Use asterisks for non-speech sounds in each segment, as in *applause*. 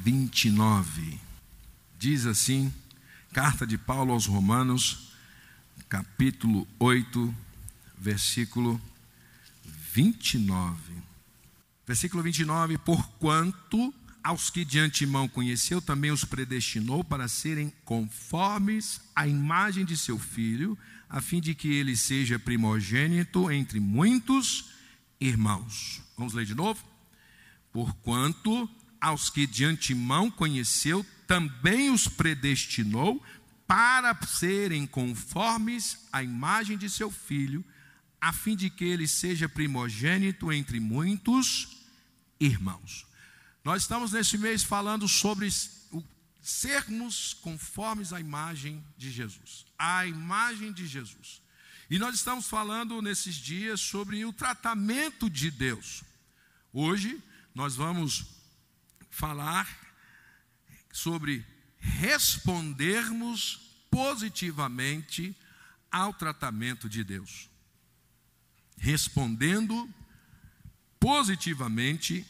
29. Diz assim, carta de Paulo aos Romanos, capítulo 8, versículo 29. Versículo 29: Porquanto aos que de antemão conheceu, também os predestinou para serem conformes à imagem de seu filho, a fim de que ele seja primogênito entre muitos irmãos. Vamos ler de novo? Porquanto aos que de antemão conheceu, também os predestinou para serem conformes à imagem de seu filho, a fim de que ele seja primogênito entre muitos irmãos. Nós estamos nesse mês falando sobre o sermos conformes à imagem de Jesus, a imagem de Jesus. E nós estamos falando nesses dias sobre o tratamento de Deus. Hoje nós vamos falar sobre respondermos positivamente ao tratamento de Deus. Respondendo positivamente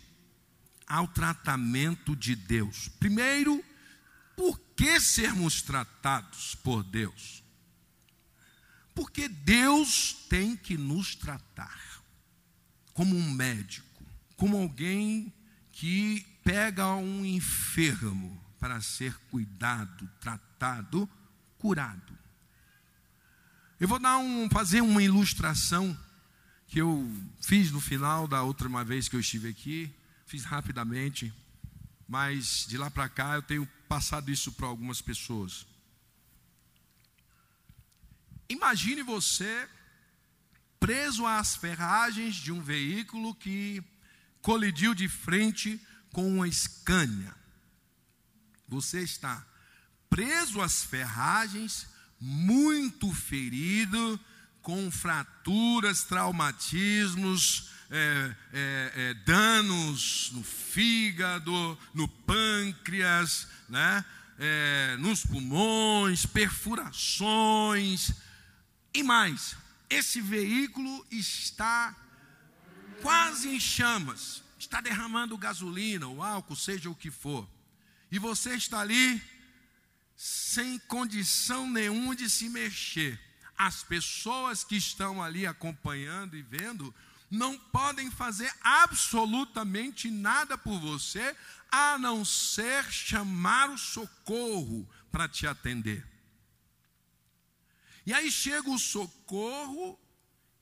ao tratamento de Deus. Primeiro, por que sermos tratados por Deus? Porque Deus tem que nos tratar como um médico, como alguém que pega um enfermo para ser cuidado, tratado, curado. Eu vou dar um, fazer uma ilustração que eu fiz no final da última vez que eu estive aqui, fiz rapidamente, mas de lá para cá eu tenho passado isso para algumas pessoas. Imagine você preso às ferragens de um veículo que colidiu de frente com uma Scania. Você está preso às ferragens, muito ferido, com fraturas, traumatismos, é, é, é, danos no fígado, no pâncreas, né? É, nos pulmões, perfurações e mais. Esse veículo está quase em chamas está derramando gasolina, ou álcool, seja o que for, e você está ali sem condição nenhuma de se mexer, as pessoas que estão ali acompanhando e vendo não podem fazer absolutamente nada por você, a não ser chamar o socorro para te atender. E aí chega o socorro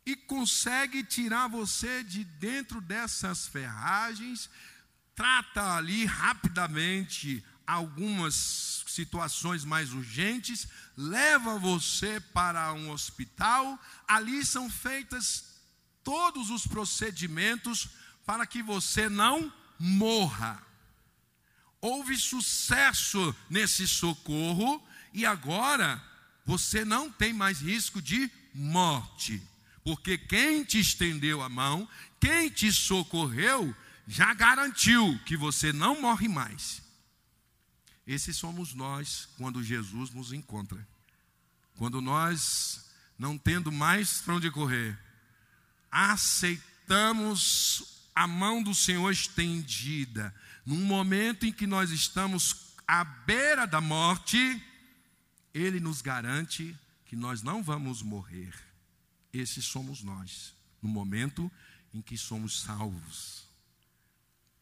e consegue tirar você de dentro dessas ferragens, trata ali rapidamente algumas situações mais urgentes, leva você para um hospital, ali são feitas todos os procedimentos para que você não morra. Houve sucesso nesse socorro e agora você não tem mais risco de morte. Porque quem te estendeu a mão, quem te socorreu, já garantiu que você não morre mais. Esses somos nós quando Jesus nos encontra. Quando nós, não tendo mais para onde correr, aceitamos a mão do Senhor estendida, num momento em que nós estamos à beira da morte, Ele nos garante que nós não vamos morrer. Esses somos nós, no momento em que somos salvos.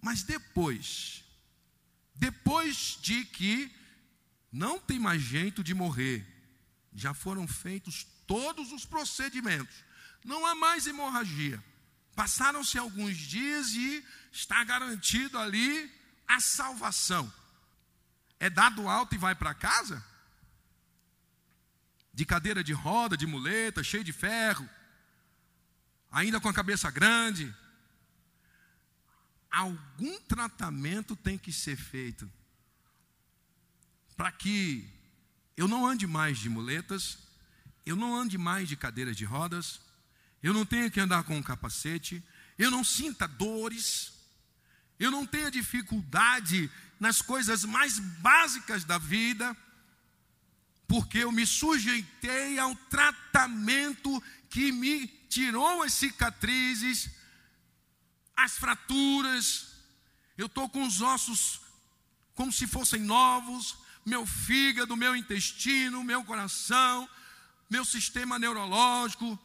Mas depois, depois de que não tem mais jeito de morrer, já foram feitos todos os procedimentos, não há mais hemorragia. Passaram-se alguns dias e está garantido ali a salvação. É dado alto e vai para casa? De cadeira de roda, de muleta, cheio de ferro, ainda com a cabeça grande. algum tratamento tem que ser feito para que eu não ande mais de muletas, eu não ande mais de cadeiras de rodas, eu não tenha que andar com um capacete, eu não sinta dores, eu não tenha dificuldade nas coisas mais básicas da vida, porque eu me sujeitei ao tratamento que me tirou as cicatrizes, as fraturas, eu estou com os ossos como se fossem novos, meu fígado, meu intestino, meu coração, meu sistema neurológico,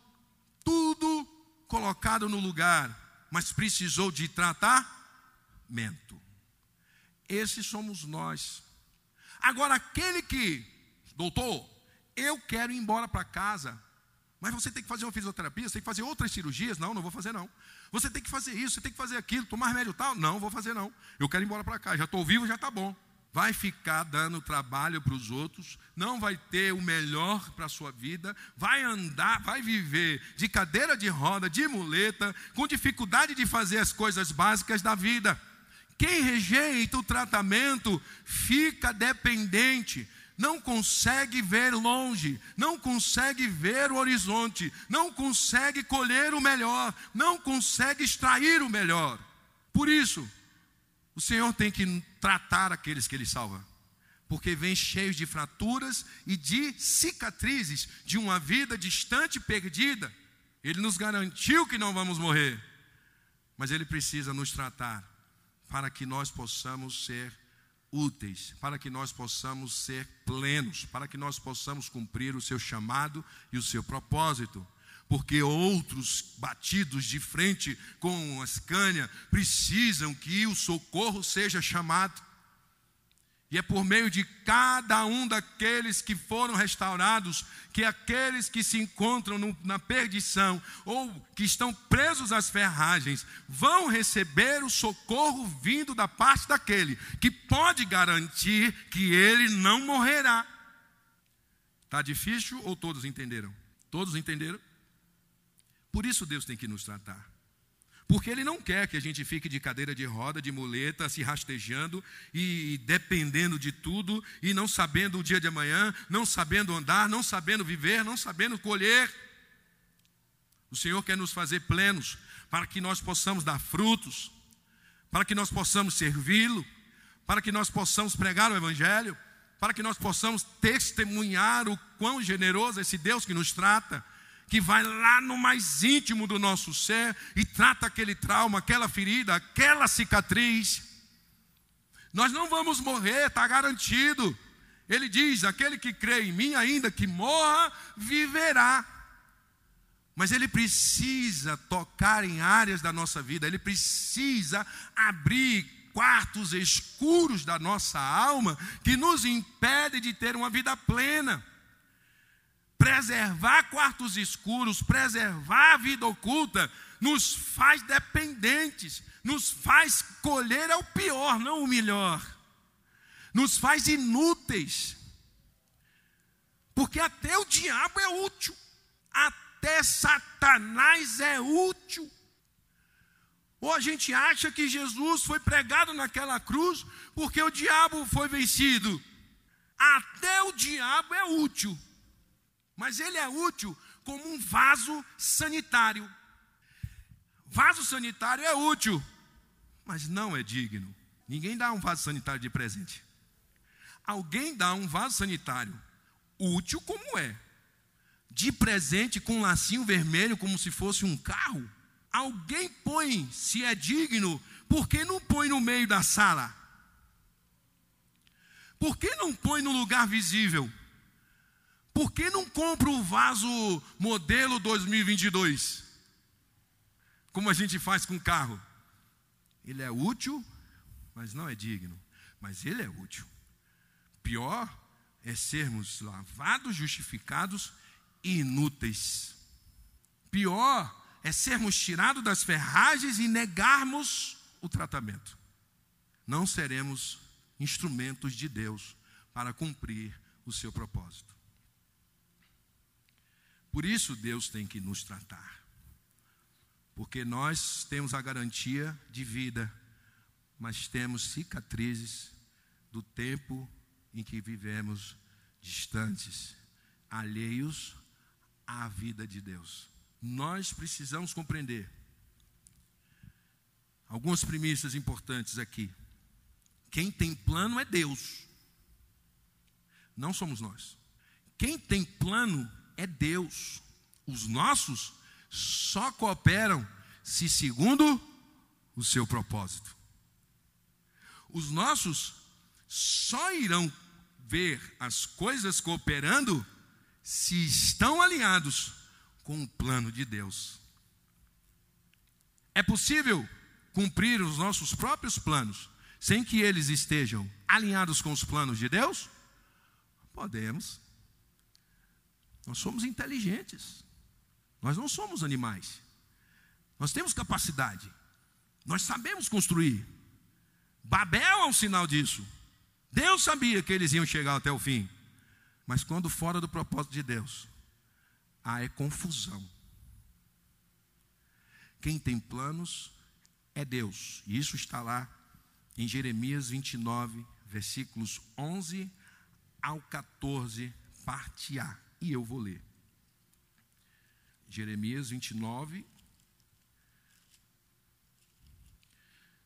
tudo colocado no lugar, mas precisou de tratamento. Esses somos nós. Agora, aquele que, doutor, eu quero ir embora para casa, mas você tem que fazer uma fisioterapia, você tem que fazer outras cirurgias? Não, não vou fazer não. Você tem que fazer isso, você tem que fazer aquilo, tomar remédio tal? Não, vou fazer não. Eu quero ir embora para cá, já estou vivo, já está bom. Vai ficar dando trabalho para os outros, não vai ter o melhor para a sua vida, vai andar, vai viver de cadeira de roda, de muleta, com dificuldade de fazer as coisas básicas da vida. Quem rejeita o tratamento fica dependente, não consegue ver longe, não consegue ver o horizonte, não consegue colher o melhor, não consegue extrair o melhor. Por isso, o Senhor tem que tratar aqueles que Ele salva, porque vem cheios de fraturas e de cicatrizes de uma vida distante e perdida. Ele nos garantiu que não vamos morrer, mas Ele precisa nos tratar para que nós possamos ser úteis, para que nós possamos ser plenos, para que nós possamos cumprir o seu chamado e o seu propósito. Porque outros batidos de frente com as canhas precisam que o socorro seja chamado. E é por meio de cada um daqueles que foram restaurados, que aqueles que se encontram no, na perdição ou que estão presos às ferragens vão receber o socorro vindo da parte daquele que pode garantir que ele não morrerá. Está difícil ou todos entenderam? Todos entenderam? Por isso Deus tem que nos tratar. Porque Ele não quer que a gente fique de cadeira de roda, de muleta, se rastejando e dependendo de tudo, e não sabendo o dia de amanhã, não sabendo andar, não sabendo viver, não sabendo colher. O Senhor quer nos fazer plenos, para que nós possamos dar frutos, para que nós possamos servi-lo, para que nós possamos pregar o Evangelho, para que nós possamos testemunhar o quão generoso é esse Deus que nos trata que vai lá no mais íntimo do nosso ser e trata aquele trauma, aquela ferida, aquela cicatriz. Nós não vamos morrer, está garantido. Ele diz: aquele que crê em mim, ainda que morra, viverá. Mas ele precisa tocar em áreas da nossa vida, ele precisa abrir quartos escuros da nossa alma que nos impede de ter uma vida plena preservar quartos escuros, preservar a vida oculta, nos faz dependentes, nos faz colher é o pior, não o melhor, nos faz inúteis, porque até o diabo é útil, até Satanás é útil. Ou a gente acha que Jesus foi pregado naquela cruz porque o diabo foi vencido. Até o diabo é útil mas ele é útil como um vaso sanitário. Vaso sanitário é útil, mas não é digno. Ninguém dá um vaso sanitário de presente. Alguém dá um vaso sanitário útil como é, de presente com um lacinho vermelho como se fosse um carro. Alguém põe, se é digno, por que não põe no meio da sala? Por que não põe no lugar visível? Por que não compra o vaso modelo 2022? Como a gente faz com o carro. Ele é útil, mas não é digno. Mas ele é útil. Pior é sermos lavados, justificados e inúteis. Pior é sermos tirados das ferragens e negarmos o tratamento. Não seremos instrumentos de Deus para cumprir o seu propósito. Por isso Deus tem que nos tratar. Porque nós temos a garantia de vida, mas temos cicatrizes do tempo em que vivemos distantes, alheios à vida de Deus. Nós precisamos compreender algumas premissas importantes aqui. Quem tem plano é Deus, não somos nós. Quem tem plano é Deus. Os nossos só cooperam se segundo o seu propósito. Os nossos só irão ver as coisas cooperando se estão alinhados com o plano de Deus. É possível cumprir os nossos próprios planos sem que eles estejam alinhados com os planos de Deus? Podemos. Nós somos inteligentes. Nós não somos animais. Nós temos capacidade. Nós sabemos construir. Babel é um sinal disso. Deus sabia que eles iam chegar até o fim. Mas quando fora do propósito de Deus, há é confusão. Quem tem planos é Deus. E isso está lá em Jeremias 29, versículos 11 ao 14, parte A. E eu vou ler. Jeremias 29,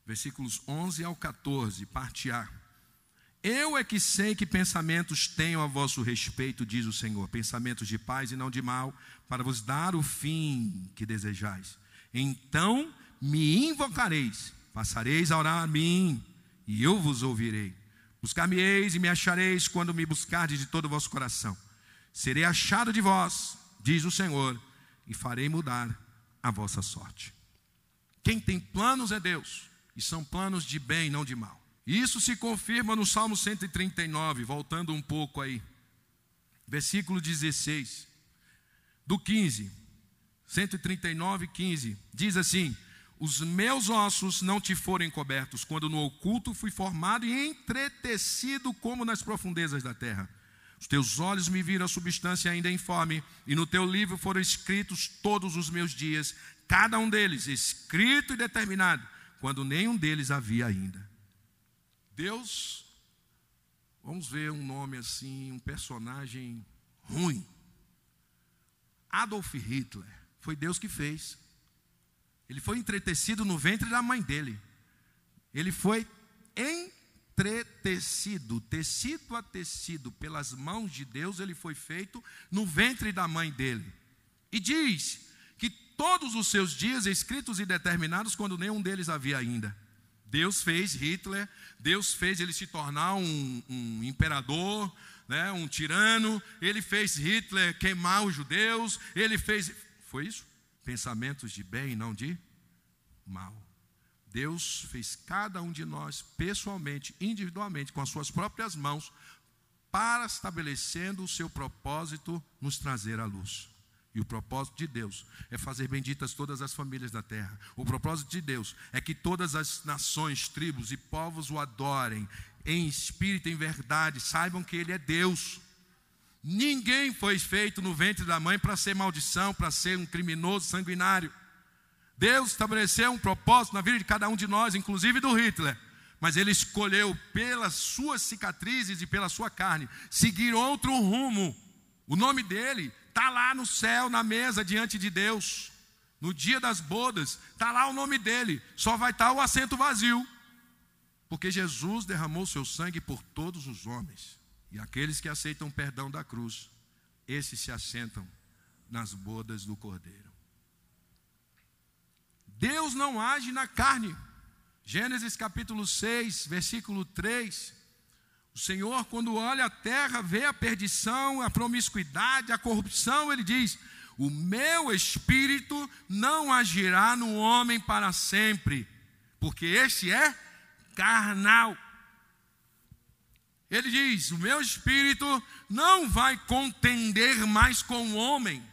versículos 11 ao 14, parte A. Eu é que sei que pensamentos tenho a vosso respeito, diz o Senhor, pensamentos de paz e não de mal, para vos dar o fim que desejais. Então me invocareis, passareis a orar a mim, e eu vos ouvirei. Buscar-me-eis e me achareis quando me buscardes de todo o vosso coração. Serei achado de vós, diz o Senhor, e farei mudar a vossa sorte. Quem tem planos é Deus, e são planos de bem, não de mal. Isso se confirma no Salmo 139, voltando um pouco aí, versículo 16, do 15, 139, 15, diz assim: Os meus ossos não te foram cobertos, quando no oculto fui formado e entretecido como nas profundezas da terra. Os teus olhos me viram a substância ainda informe, e no teu livro foram escritos todos os meus dias, cada um deles escrito e determinado, quando nenhum deles havia ainda. Deus, vamos ver um nome assim, um personagem ruim. Adolf Hitler, foi Deus que fez. Ele foi entretecido no ventre da mãe dele. Ele foi entretecido, tecido a tecido, pelas mãos de Deus, ele foi feito no ventre da mãe dele. E diz que todos os seus dias escritos e determinados, quando nenhum deles havia ainda. Deus fez Hitler, Deus fez ele se tornar um, um imperador, né, um tirano, ele fez Hitler queimar os judeus, ele fez. Foi isso? Pensamentos de bem e não de mal. Deus fez cada um de nós pessoalmente, individualmente, com as suas próprias mãos, para estabelecendo o seu propósito, nos trazer à luz. E o propósito de Deus é fazer benditas todas as famílias da terra. O propósito de Deus é que todas as nações, tribos e povos o adorem em espírito e em verdade, saibam que Ele é Deus. Ninguém foi feito no ventre da mãe para ser maldição, para ser um criminoso sanguinário. Deus estabeleceu um propósito na vida de cada um de nós, inclusive do Hitler. Mas ele escolheu, pelas suas cicatrizes e pela sua carne, seguir outro rumo. O nome dele está lá no céu, na mesa, diante de Deus. No dia das bodas, está lá o nome dele, só vai estar tá o assento vazio. Porque Jesus derramou seu sangue por todos os homens. E aqueles que aceitam o perdão da cruz, esses se assentam nas bodas do Cordeiro. Deus não age na carne. Gênesis capítulo 6, versículo 3. O Senhor, quando olha a terra, vê a perdição, a promiscuidade, a corrupção, ele diz: O meu espírito não agirá no homem para sempre, porque este é carnal. Ele diz: O meu espírito não vai contender mais com o homem,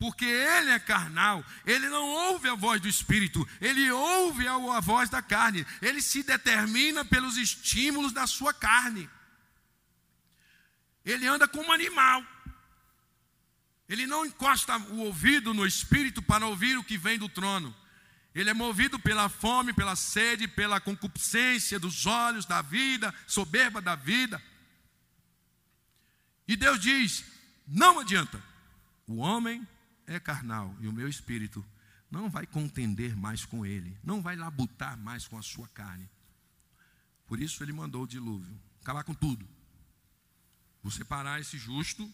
porque ele é carnal, ele não ouve a voz do espírito, ele ouve a voz da carne, ele se determina pelos estímulos da sua carne. Ele anda como animal. Ele não encosta o ouvido no espírito para ouvir o que vem do trono. Ele é movido pela fome, pela sede, pela concupiscência dos olhos da vida, soberba da vida. E Deus diz: não adianta. O homem é carnal e o meu espírito não vai contender mais com ele, não vai labutar mais com a sua carne. Por isso ele mandou o dilúvio, acabar com tudo. Vou separar esse justo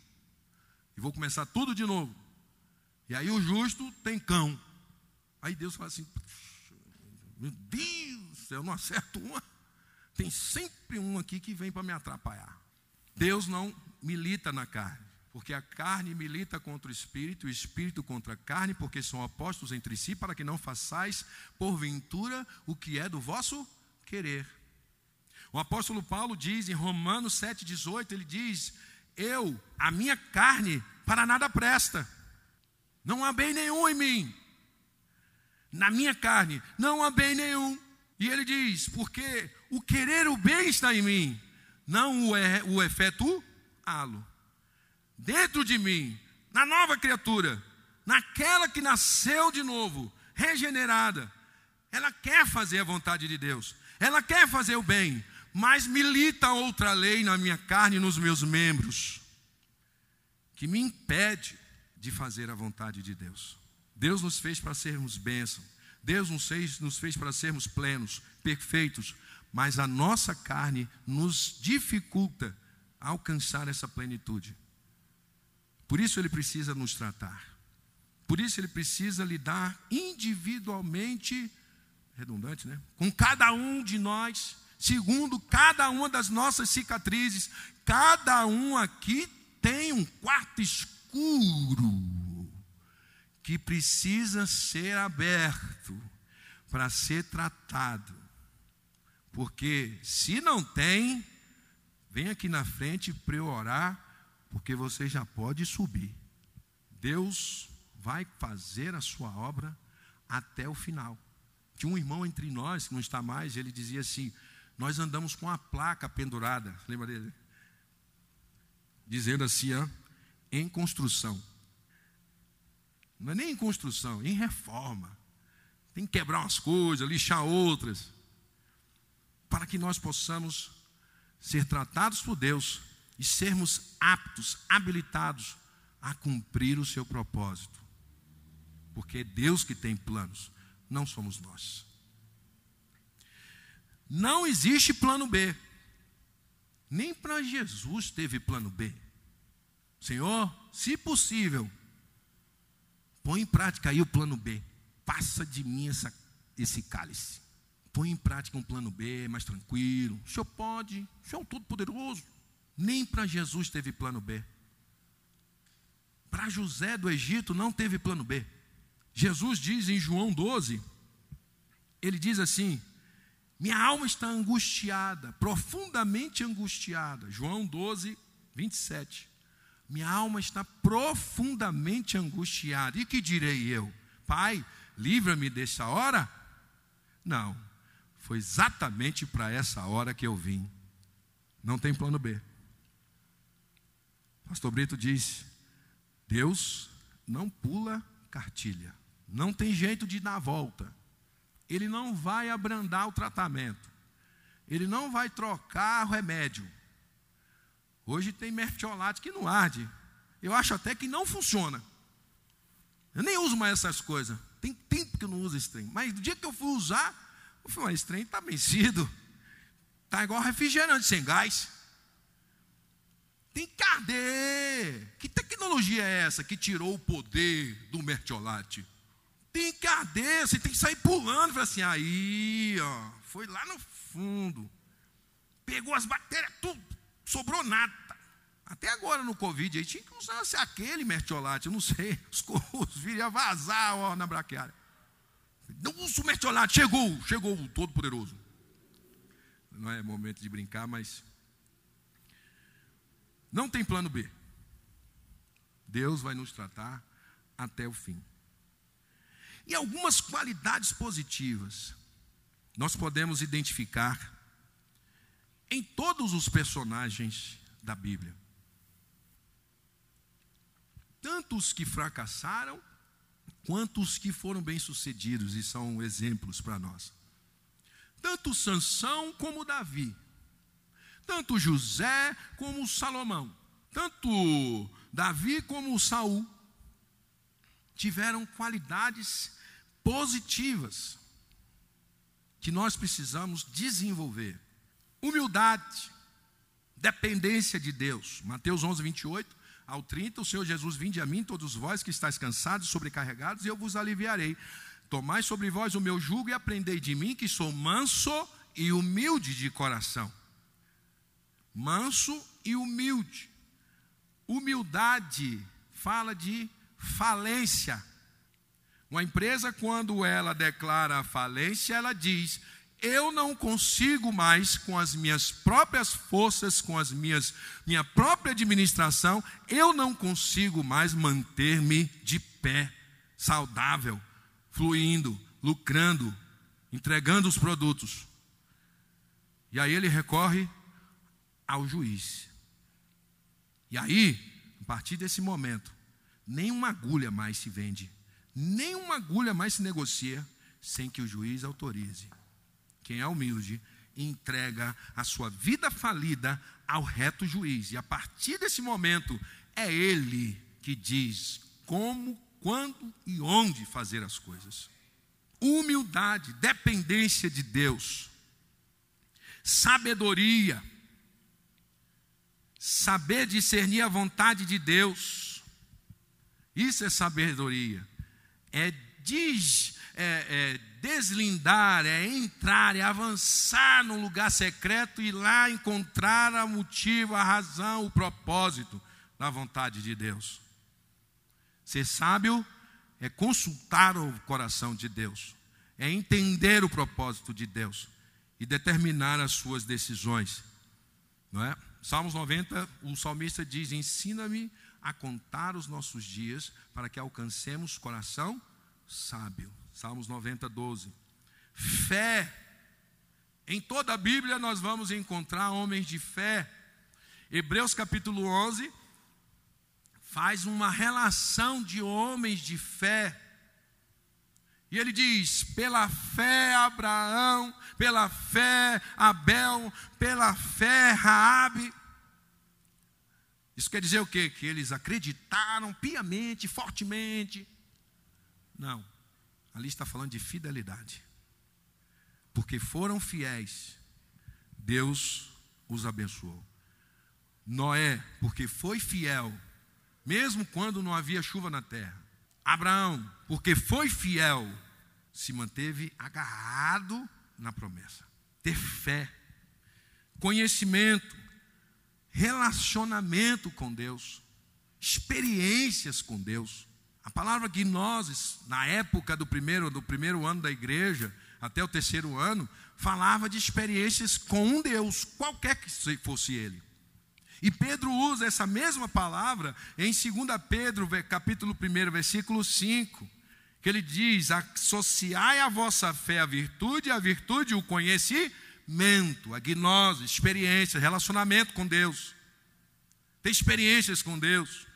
e vou começar tudo de novo. E aí o justo tem cão. Aí Deus fala assim: Meu Deus, eu não acerto uma. Tem sempre um aqui que vem para me atrapalhar. Deus não milita na carne, porque a carne milita contra o espírito, o espírito contra a carne, porque são opostos entre si, para que não façais, porventura, o que é do vosso querer. O apóstolo Paulo diz em Romanos 7,18: ele diz: Eu, a minha carne, para nada presta, não há bem nenhum em mim, na minha carne, não há bem nenhum. E ele diz: Porque o querer o bem está em mim, não o, é, o efetuá-lo. Dentro de mim, na nova criatura, naquela que nasceu de novo, regenerada, ela quer fazer a vontade de Deus, ela quer fazer o bem, mas milita outra lei na minha carne e nos meus membros, que me impede de fazer a vontade de Deus. Deus nos fez para sermos bênção, Deus nos fez, nos fez para sermos plenos, perfeitos, mas a nossa carne nos dificulta alcançar essa plenitude. Por isso ele precisa nos tratar. Por isso ele precisa lidar individualmente, redundante, né? Com cada um de nós segundo cada uma das nossas cicatrizes. Cada um aqui tem um quarto escuro que precisa ser aberto para ser tratado. Porque se não tem, vem aqui na frente para eu orar, porque você já pode subir. Deus vai fazer a sua obra até o final. Tinha um irmão entre nós, que não está mais, ele dizia assim: nós andamos com a placa pendurada, lembra dele? Dizendo assim, em construção. Não é nem em construção, em reforma. Tem que quebrar umas coisas, lixar outras, para que nós possamos ser tratados por Deus e sermos aptos, habilitados a cumprir o seu propósito. Porque é Deus que tem planos, não somos nós. Não existe plano B. Nem para Jesus teve plano B. Senhor, se possível, põe em prática aí o plano B. Passa de mim essa, esse cálice. Põe em prática um plano B, mais tranquilo. O senhor pode, o senhor é um todo-poderoso. Nem para Jesus teve plano B. Para José do Egito não teve plano B. Jesus diz em João 12, ele diz assim: minha alma está angustiada, profundamente angustiada. João 12, 27. Minha alma está profundamente angustiada. E que direi eu? Pai, livra-me dessa hora? Não, foi exatamente para essa hora que eu vim. Não tem plano B. Pastor Brito diz: Deus não pula cartilha, não tem jeito de dar a volta ele não vai abrandar o tratamento, ele não vai trocar o remédio. Hoje tem mertiolate que não arde, eu acho até que não funciona. Eu nem uso mais essas coisas, tem tempo que eu não uso esse trem, mas no dia que eu fui usar, eu falei, esse trem está vencido, está igual refrigerante sem gás. Tem que arder. Que tecnologia é essa que tirou o poder do mertiolate? tem que arder, você tem que sair pulando. Falei assim, aí, ó, foi lá no fundo, pegou as bactérias, tudo, sobrou nada. Até agora no Covid, aí tinha que usar aquele mertiolate, eu não sei, *laughs* os, os vírus vazar ó, na braquiária. Não usa o mertiolate, chegou, chegou o Todo-Poderoso. Não é momento de brincar, mas não tem plano B. Deus vai nos tratar até o fim. E algumas qualidades positivas nós podemos identificar em todos os personagens da Bíblia. Tanto os que fracassaram, quantos que foram bem-sucedidos e são exemplos para nós. Tanto Sansão como Davi, tanto José como Salomão, tanto Davi como Saul tiveram qualidades positivas que nós precisamos desenvolver. Humildade, dependência de Deus. Mateus 11, 28 ao 30, o Senhor Jesus, vinde a mim, todos vós que estáis cansados e sobrecarregados, e eu vos aliviarei. Tomai sobre vós o meu jugo e aprendei de mim, que sou manso e humilde de coração. Manso e humilde. Humildade fala de falência. Uma empresa, quando ela declara falência, ela diz: eu não consigo mais com as minhas próprias forças, com as minhas minha própria administração, eu não consigo mais manter-me de pé, saudável, fluindo, lucrando, entregando os produtos. E aí ele recorre ao juiz. E aí, a partir desse momento, nenhuma agulha mais se vende, nenhuma agulha mais se negocia sem que o juiz autorize. Quem é humilde entrega a sua vida falida ao reto juiz. E a partir desse momento, é ele que diz como, quando e onde fazer as coisas. Humildade, dependência de Deus, sabedoria, saber discernir a vontade de Deus. Isso é sabedoria. É, é, é deslindar, é entrar, é avançar no lugar secreto e lá encontrar o motivo, a razão, o propósito da vontade de Deus. Ser sábio é consultar o coração de Deus, é entender o propósito de Deus e determinar as suas decisões. Não é? Salmos 90, o salmista diz: Ensina-me a contar os nossos dias para que alcancemos coração sábio. Salmos 90, 12. Fé. Em toda a Bíblia nós vamos encontrar homens de fé. Hebreus capítulo 11 faz uma relação de homens de fé. E ele diz: pela fé Abraão, pela fé Abel, pela fé Raabe. Isso quer dizer o quê? Que eles acreditaram piamente, fortemente. Não. Ali está falando de fidelidade. Porque foram fiéis, Deus os abençoou. Noé, porque foi fiel, mesmo quando não havia chuva na terra. Abraão, porque foi fiel, se manteve agarrado na promessa. Ter fé, conhecimento, relacionamento com Deus, experiências com Deus. A palavra gnoses, na época do primeiro, do primeiro ano da igreja, até o terceiro ano, falava de experiências com um Deus, qualquer que fosse ele. E Pedro usa essa mesma palavra em 2 Pedro, capítulo 1, versículo 5, que ele diz: associai a vossa fé à virtude, a virtude o conhecimento, a gnose, experiência, relacionamento com Deus. Ter experiências com Deus.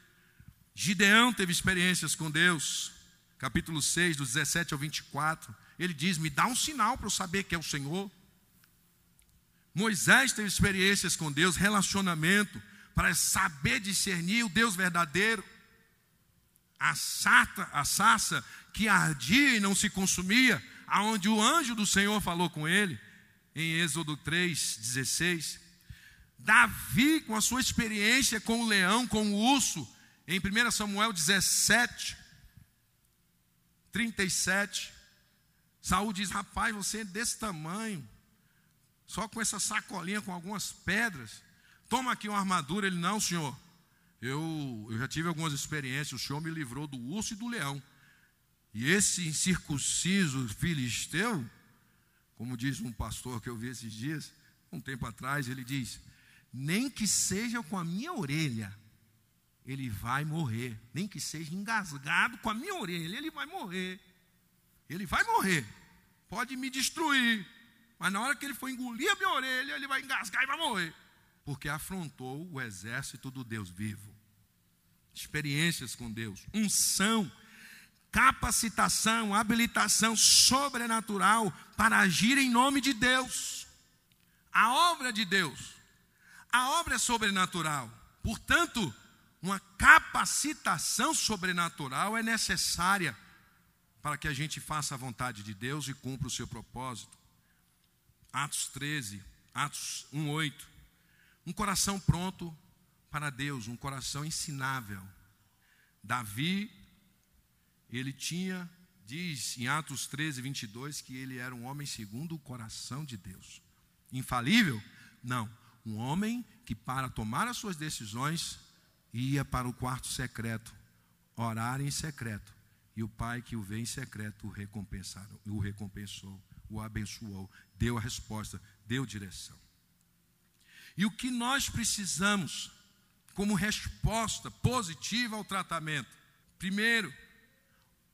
Gideão teve experiências com Deus, capítulo 6, do 17 ao 24. Ele diz: Me dá um sinal para eu saber que é o Senhor. Moisés teve experiências com Deus, relacionamento, para saber discernir o Deus verdadeiro. A sata, a sassa que ardia e não se consumia, aonde o anjo do Senhor falou com ele, em Êxodo 3, 16. Davi, com a sua experiência com o leão, com o urso, em 1 Samuel 17, 37, Saul diz: Rapaz, você é desse tamanho, só com essa sacolinha com algumas pedras. Toma aqui uma armadura. Ele: Não, senhor. Eu, eu já tive algumas experiências. O senhor me livrou do urso e do leão. E esse incircunciso filisteu, como diz um pastor que eu vi esses dias, um tempo atrás, ele diz: Nem que seja com a minha orelha, ele vai morrer, nem que seja engasgado com a minha orelha, ele vai morrer. Ele vai morrer. Pode me destruir, mas na hora que ele for engolir a minha orelha, ele vai engasgar e vai morrer, porque afrontou o exército do Deus vivo. Experiências com Deus, unção, capacitação, habilitação sobrenatural para agir em nome de Deus. A obra de Deus, a obra é sobrenatural. Portanto, uma capacitação sobrenatural é necessária para que a gente faça a vontade de Deus e cumpra o seu propósito. Atos 13, Atos 1:8. Um coração pronto para Deus, um coração ensinável. Davi, ele tinha, diz em Atos 13, 22, que ele era um homem segundo o coração de Deus. Infalível? Não. Um homem que, para tomar as suas decisões, ia para o quarto secreto, orar em secreto. E o pai que o vê em secreto o, o recompensou, o abençoou, deu a resposta, deu direção. E o que nós precisamos como resposta positiva ao tratamento? Primeiro,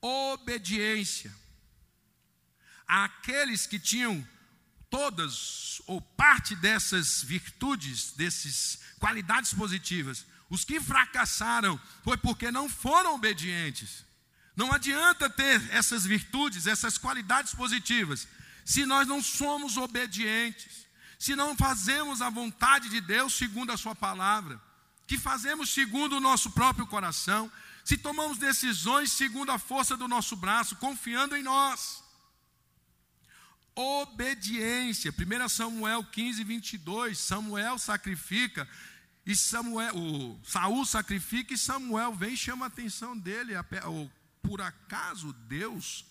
obediência. Aqueles que tinham todas ou parte dessas virtudes, dessas qualidades positivas, os que fracassaram foi porque não foram obedientes. Não adianta ter essas virtudes, essas qualidades positivas, se nós não somos obedientes, se não fazemos a vontade de Deus segundo a Sua palavra, que fazemos segundo o nosso próprio coração, se tomamos decisões segundo a força do nosso braço, confiando em nós. Obediência, 1 Samuel 15, 22, Samuel sacrifica e Samuel, o Saul sacrifica e Samuel vem e chama a atenção dele. Ou, por acaso Deus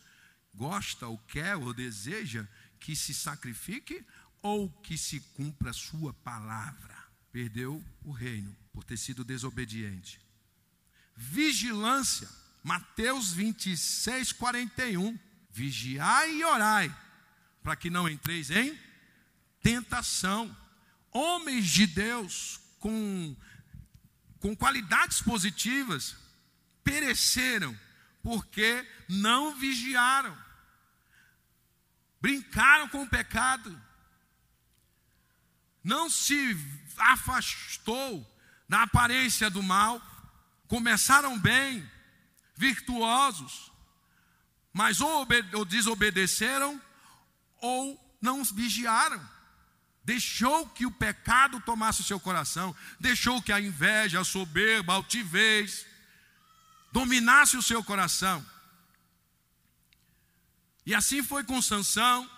gosta ou quer ou deseja que se sacrifique ou que se cumpra a sua palavra? Perdeu o reino por ter sido desobediente. Vigilância, Mateus 26, 41. Vigiai e orai, para que não entreis em tentação. Homens de Deus com, com qualidades positivas pereceram porque não vigiaram, brincaram com o pecado, não se afastou da aparência do mal, começaram bem, virtuosos, mas ou, ou desobedeceram ou não vigiaram. Deixou que o pecado tomasse o seu coração, deixou que a inveja, a soberba, a altivez dominasse o seu coração. E assim foi com Sansão,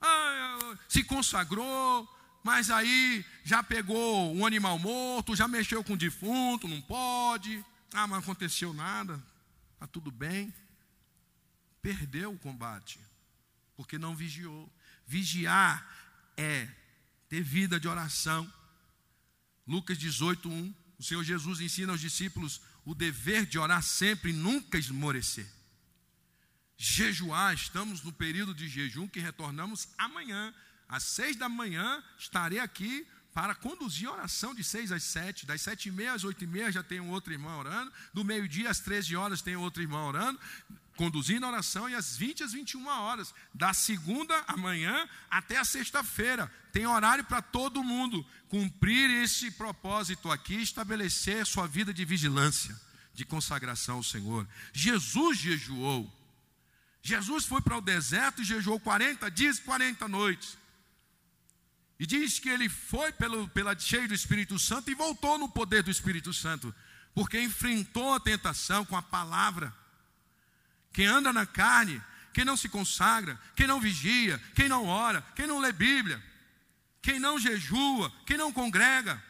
ah, se consagrou, mas aí já pegou um animal morto, já mexeu com o defunto, não pode. Ah, mas aconteceu nada, está tudo bem. Perdeu o combate, porque não vigiou. Vigiar é ter vida de oração. Lucas 18, 1. O Senhor Jesus ensina aos discípulos o dever de orar sempre e nunca esmorecer. Jejuar, estamos no período de jejum que retornamos amanhã. Às seis da manhã estarei aqui para conduzir a oração de seis às sete, das sete e meia às oito e meia já tem um outro irmão orando, do meio-dia às treze horas tem outro irmão orando, conduzindo a oração e às 20 às 21 horas, da segunda amanhã até a sexta-feira. Tem horário para todo mundo cumprir esse propósito aqui, estabelecer sua vida de vigilância, de consagração ao Senhor. Jesus jejuou. Jesus foi para o deserto e jejuou 40 dias e 40 noites. E diz que ele foi pelo, pela cheio do Espírito Santo e voltou no poder do Espírito Santo, porque enfrentou a tentação com a palavra quem anda na carne, quem não se consagra, quem não vigia, quem não ora, quem não lê Bíblia, quem não jejua, quem não congrega.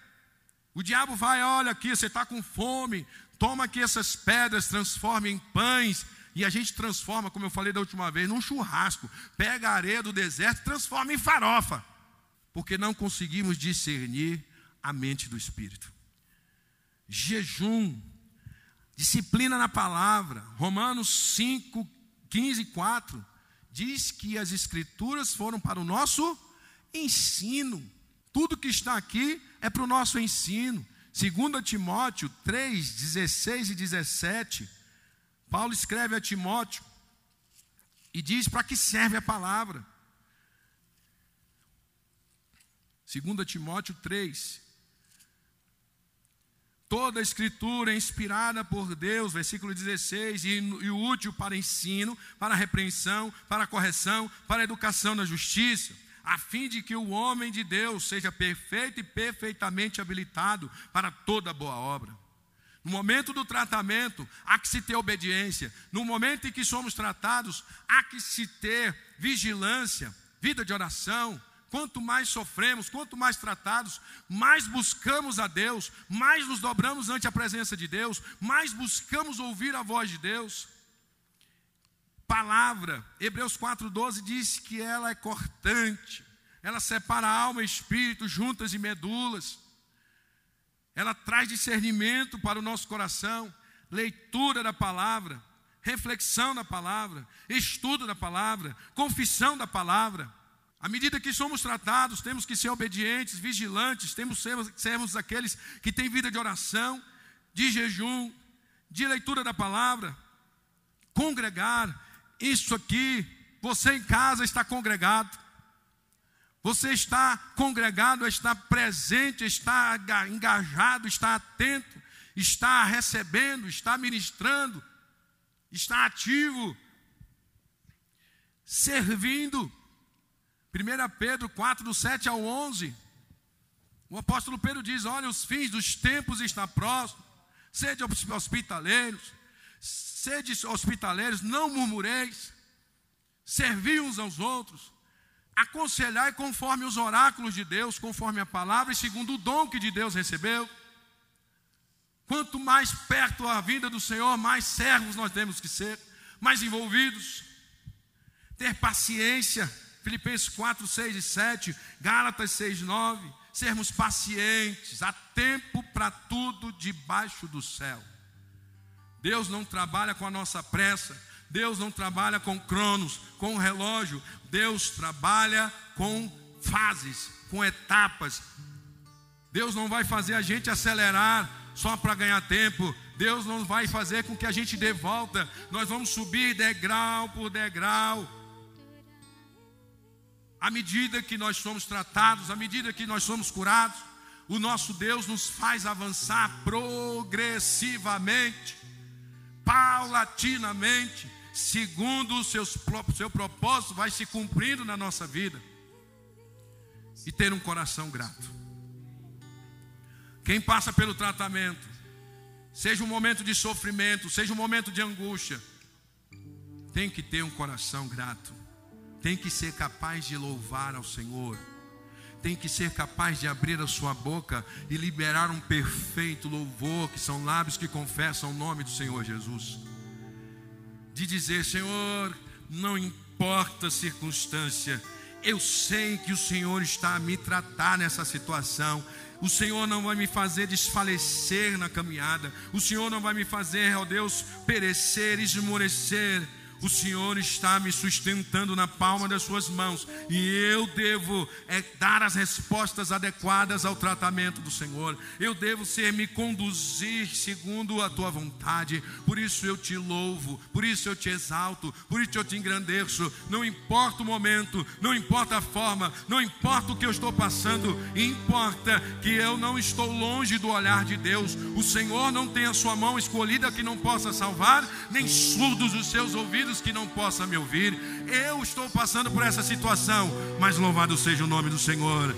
O diabo vai, olha aqui, você está com fome, toma aqui essas pedras, transforma em pães, e a gente transforma, como eu falei da última vez, num churrasco. Pega a areia do deserto e transforma em farofa, porque não conseguimos discernir a mente do Espírito. Jejum Disciplina na palavra. Romanos 5, 15, 4 diz que as escrituras foram para o nosso ensino. Tudo que está aqui é para o nosso ensino. 2 Timóteo 3, 16 e 17, Paulo escreve a Timóteo e diz para que serve a palavra. 2 Timóteo 3, Toda a escritura é inspirada por Deus, versículo 16, e, e útil para ensino, para repreensão, para correção, para educação na justiça, a fim de que o homem de Deus seja perfeito e perfeitamente habilitado para toda boa obra. No momento do tratamento, há que se ter obediência. No momento em que somos tratados, há que se ter vigilância, vida de oração. Quanto mais sofremos, quanto mais tratados, mais buscamos a Deus, mais nos dobramos ante a presença de Deus, mais buscamos ouvir a voz de Deus. Palavra, Hebreus 4,12 diz que ela é cortante, ela separa alma e espírito, juntas e medulas ela traz discernimento para o nosso coração, leitura da palavra, reflexão da palavra, estudo da palavra, confissão da palavra. À medida que somos tratados, temos que ser obedientes, vigilantes, temos que sermos, aqueles que têm vida de oração, de jejum, de leitura da palavra, congregar. Isso aqui, você em casa está congregado. Você está congregado, está presente, está engajado, está atento, está recebendo, está ministrando, está ativo, servindo. 1 Pedro 4, do 7 ao 11. O apóstolo Pedro diz: Olha, os fins dos tempos estão próximos. Sede hospitaleiros, sede hospitaleiros, não murmureis, servi uns aos outros aconselhar conforme os oráculos de Deus, conforme a palavra e segundo o dom que de Deus recebeu. Quanto mais perto a vinda do Senhor, mais servos nós temos que ser, mais envolvidos. Ter paciência, Filipenses 4, 6 e 7, Gálatas 6, 9. Sermos pacientes, há tempo para tudo debaixo do céu. Deus não trabalha com a nossa pressa, Deus não trabalha com cronos, com relógio. Deus trabalha com fases, com etapas. Deus não vai fazer a gente acelerar só para ganhar tempo. Deus não vai fazer com que a gente dê volta. Nós vamos subir degrau por degrau. À medida que nós somos tratados, à medida que nós somos curados, o nosso Deus nos faz avançar progressivamente, paulatinamente segundo o seu, seu propósito, vai se cumprindo na nossa vida. E ter um coração grato. Quem passa pelo tratamento, seja um momento de sofrimento, seja um momento de angústia, tem que ter um coração grato, tem que ser capaz de louvar ao Senhor, tem que ser capaz de abrir a sua boca e liberar um perfeito louvor, que são lábios que confessam o nome do Senhor Jesus de dizer: Senhor, não importa a circunstância, eu sei que o Senhor está a me tratar nessa situação. O Senhor não vai me fazer desfalecer na caminhada. O Senhor não vai me fazer, ó Deus, perecer, esmorecer o Senhor está me sustentando na palma das suas mãos e eu devo é, dar as respostas adequadas ao tratamento do Senhor. Eu devo ser me conduzir segundo a tua vontade. Por isso eu te louvo, por isso eu te exalto, por isso eu te engrandeço. Não importa o momento, não importa a forma, não importa o que eu estou passando, importa que eu não estou longe do olhar de Deus. O Senhor não tem a sua mão escolhida que não possa salvar, nem surdos os seus ouvidos que não possa me ouvir. Eu estou passando por essa situação, mas louvado seja o nome do Senhor.